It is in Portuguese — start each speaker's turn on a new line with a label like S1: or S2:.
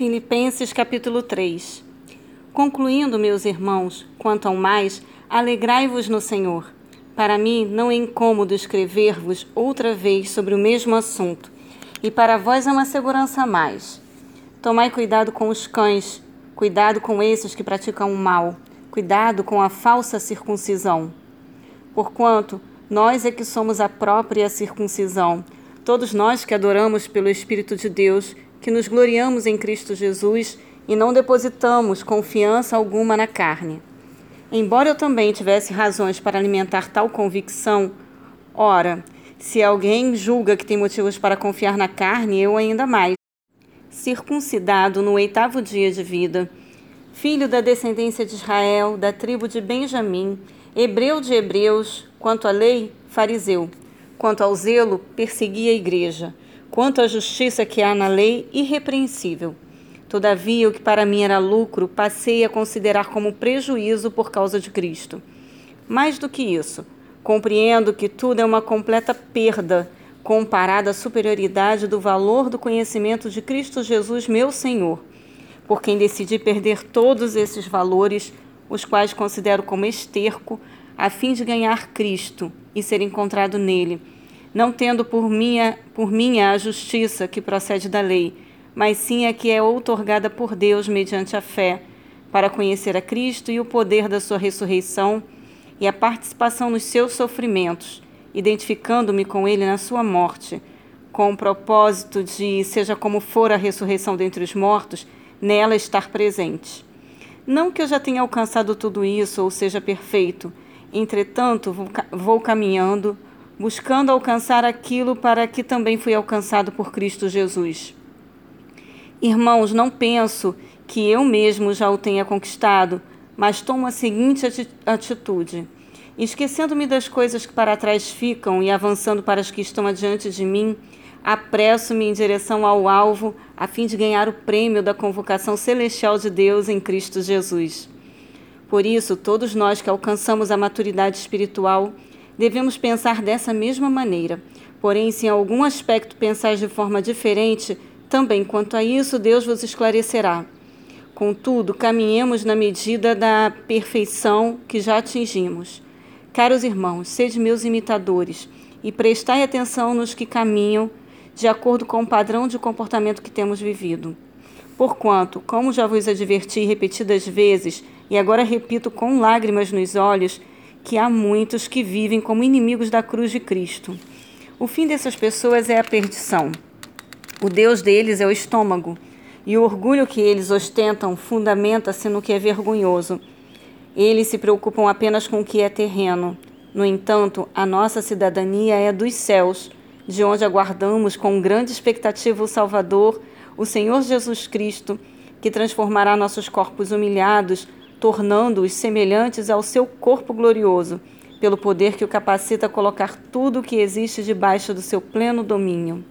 S1: Filipenses capítulo 3 Concluindo, meus irmãos, quanto ao mais, alegrai-vos no Senhor. Para mim não é incômodo escrever-vos outra vez sobre o mesmo assunto, e para vós é uma segurança a mais. Tomai cuidado com os cães, cuidado com esses que praticam o mal, cuidado com a falsa circuncisão. Porquanto nós é que somos a própria circuncisão, todos nós que adoramos pelo Espírito de Deus, que nos gloriamos em Cristo Jesus e não depositamos confiança alguma na carne. Embora eu também tivesse razões para alimentar tal convicção, ora, se alguém julga que tem motivos para confiar na carne, eu ainda mais. Circuncidado no oitavo dia de vida, filho da descendência de Israel, da tribo de Benjamim, hebreu de hebreus, quanto à lei, fariseu, quanto ao zelo, perseguia a igreja, quanto à justiça que há na lei, irrepreensível. Todavia, o que para mim era lucro, passei a considerar como prejuízo por causa de Cristo. Mais do que isso, compreendo que tudo é uma completa perda comparada à superioridade do valor do conhecimento de Cristo Jesus, meu Senhor, por quem decidi perder todos esses valores, os quais considero como esterco, a fim de ganhar Cristo e ser encontrado nele, não tendo por minha, por minha a justiça que procede da lei mas sim a que é outorgada por Deus mediante a fé, para conhecer a Cristo e o poder da sua ressurreição e a participação nos seus sofrimentos, identificando-me com ele na sua morte, com o propósito de, seja como for a ressurreição dentre os mortos, nela estar presente. Não que eu já tenha alcançado tudo isso ou seja perfeito, entretanto, vou caminhando, buscando alcançar aquilo para que também fui alcançado por Cristo Jesus. Irmãos, não penso que eu mesmo já o tenha conquistado, mas tomo a seguinte atitude: esquecendo-me das coisas que para trás ficam e avançando para as que estão adiante de mim, apresso-me em direção ao alvo, a fim de ganhar o prêmio da convocação celestial de Deus em Cristo Jesus. Por isso, todos nós que alcançamos a maturidade espiritual, devemos pensar dessa mesma maneira. Porém, se em algum aspecto pensar de forma diferente, também quanto a isso, Deus vos esclarecerá. Contudo, caminhemos na medida da perfeição que já atingimos. Caros irmãos, sede meus imitadores e prestai atenção nos que caminham de acordo com o padrão de comportamento que temos vivido. Porquanto, como já vos adverti repetidas vezes, e agora repito com lágrimas nos olhos, que há muitos que vivem como inimigos da cruz de Cristo. O fim dessas pessoas é a perdição. O Deus deles é o estômago, e o orgulho que eles ostentam fundamenta-se no que é vergonhoso. Eles se preocupam apenas com o que é terreno. No entanto, a nossa cidadania é dos céus, de onde aguardamos com grande expectativa o Salvador, o Senhor Jesus Cristo, que transformará nossos corpos humilhados, tornando-os semelhantes ao seu corpo glorioso, pelo poder que o capacita a colocar tudo o que existe debaixo do seu pleno domínio.